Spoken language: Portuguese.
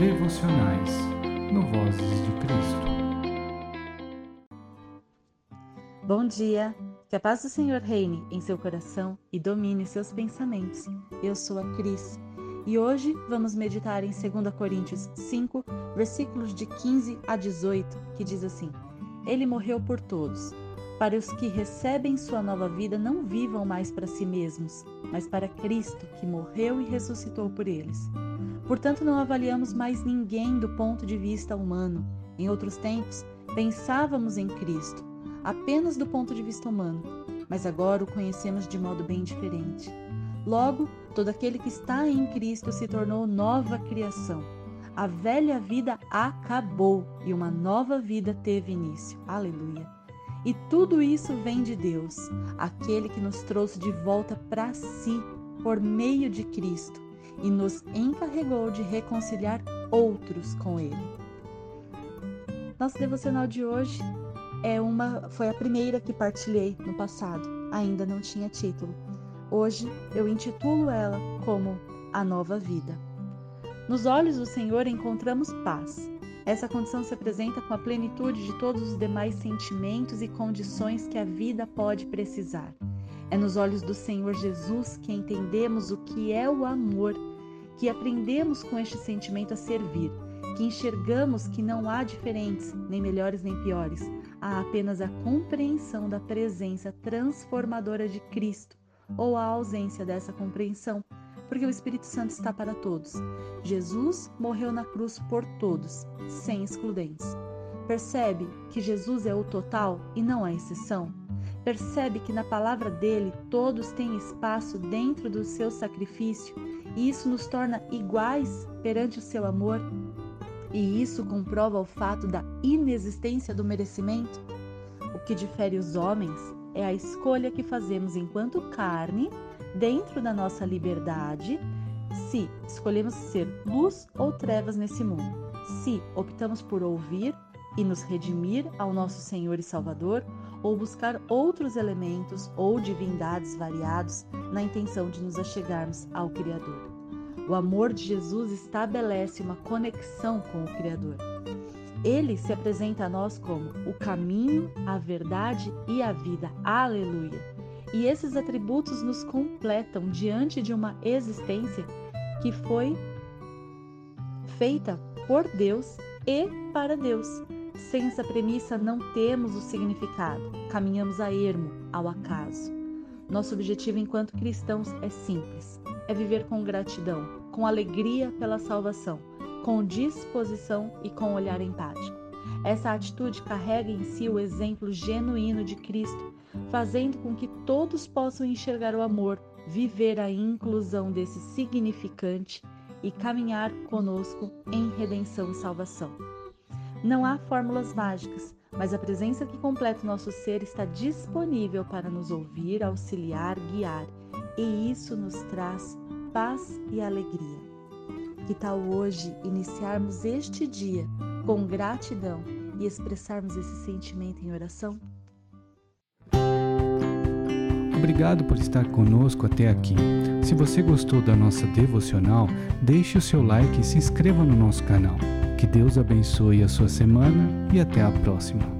devocionais no Vozes de Cristo. Bom dia! Que a paz do Senhor reine em seu coração e domine seus pensamentos. Eu sou a Cris e hoje vamos meditar em 2 Coríntios 5, versículos de 15 a 18, que diz assim: Ele morreu por todos, para os que recebem sua nova vida não vivam mais para si mesmos, mas para Cristo, que morreu e ressuscitou por eles. Portanto, não avaliamos mais ninguém do ponto de vista humano. Em outros tempos, pensávamos em Cristo apenas do ponto de vista humano, mas agora o conhecemos de modo bem diferente. Logo, todo aquele que está em Cristo se tornou nova criação. A velha vida acabou e uma nova vida teve início. Aleluia. E tudo isso vem de Deus, aquele que nos trouxe de volta para si por meio de Cristo e nos encarregou de reconciliar outros com Ele. Nosso devocional de hoje é uma, foi a primeira que partilhei no passado, ainda não tinha título. Hoje eu intitulo ela como A Nova Vida. Nos olhos do Senhor encontramos paz. Essa condição se apresenta com a plenitude de todos os demais sentimentos e condições que a vida pode precisar. É nos olhos do Senhor Jesus que entendemos o que é o amor, que aprendemos com este sentimento a servir, que enxergamos que não há diferentes, nem melhores nem piores, há apenas a compreensão da presença transformadora de Cristo ou a ausência dessa compreensão, porque o Espírito Santo está para todos. Jesus morreu na cruz por todos, sem excludentes. Percebe que Jesus é o total e não a exceção? Percebe que na palavra dele todos têm espaço dentro do seu sacrifício e isso nos torna iguais perante o seu amor? E isso comprova o fato da inexistência do merecimento? O que difere os homens é a escolha que fazemos enquanto carne, dentro da nossa liberdade, se escolhemos ser luz ou trevas nesse mundo, se optamos por ouvir e nos redimir ao nosso Senhor e Salvador, ou buscar outros elementos ou divindades variados na intenção de nos achegarmos ao Criador. O amor de Jesus estabelece uma conexão com o Criador. Ele se apresenta a nós como o caminho, a verdade e a vida. Aleluia! E esses atributos nos completam diante de uma existência que foi feita por Deus e para Deus. Sem essa premissa, não temos o significado, caminhamos a ermo, ao acaso. Nosso objetivo enquanto cristãos é simples: é viver com gratidão, com alegria pela salvação com disposição e com olhar empático. Essa atitude carrega em si o exemplo genuíno de Cristo, fazendo com que todos possam enxergar o amor, viver a inclusão desse significante e caminhar conosco em redenção e salvação. Não há fórmulas mágicas, mas a presença que completa o nosso ser está disponível para nos ouvir, auxiliar, guiar, e isso nos traz paz e alegria. Que tal hoje iniciarmos este dia com gratidão e expressarmos esse sentimento em oração? Obrigado por estar conosco até aqui. Se você gostou da nossa devocional, deixe o seu like e se inscreva no nosso canal. Que Deus abençoe a sua semana e até a próxima.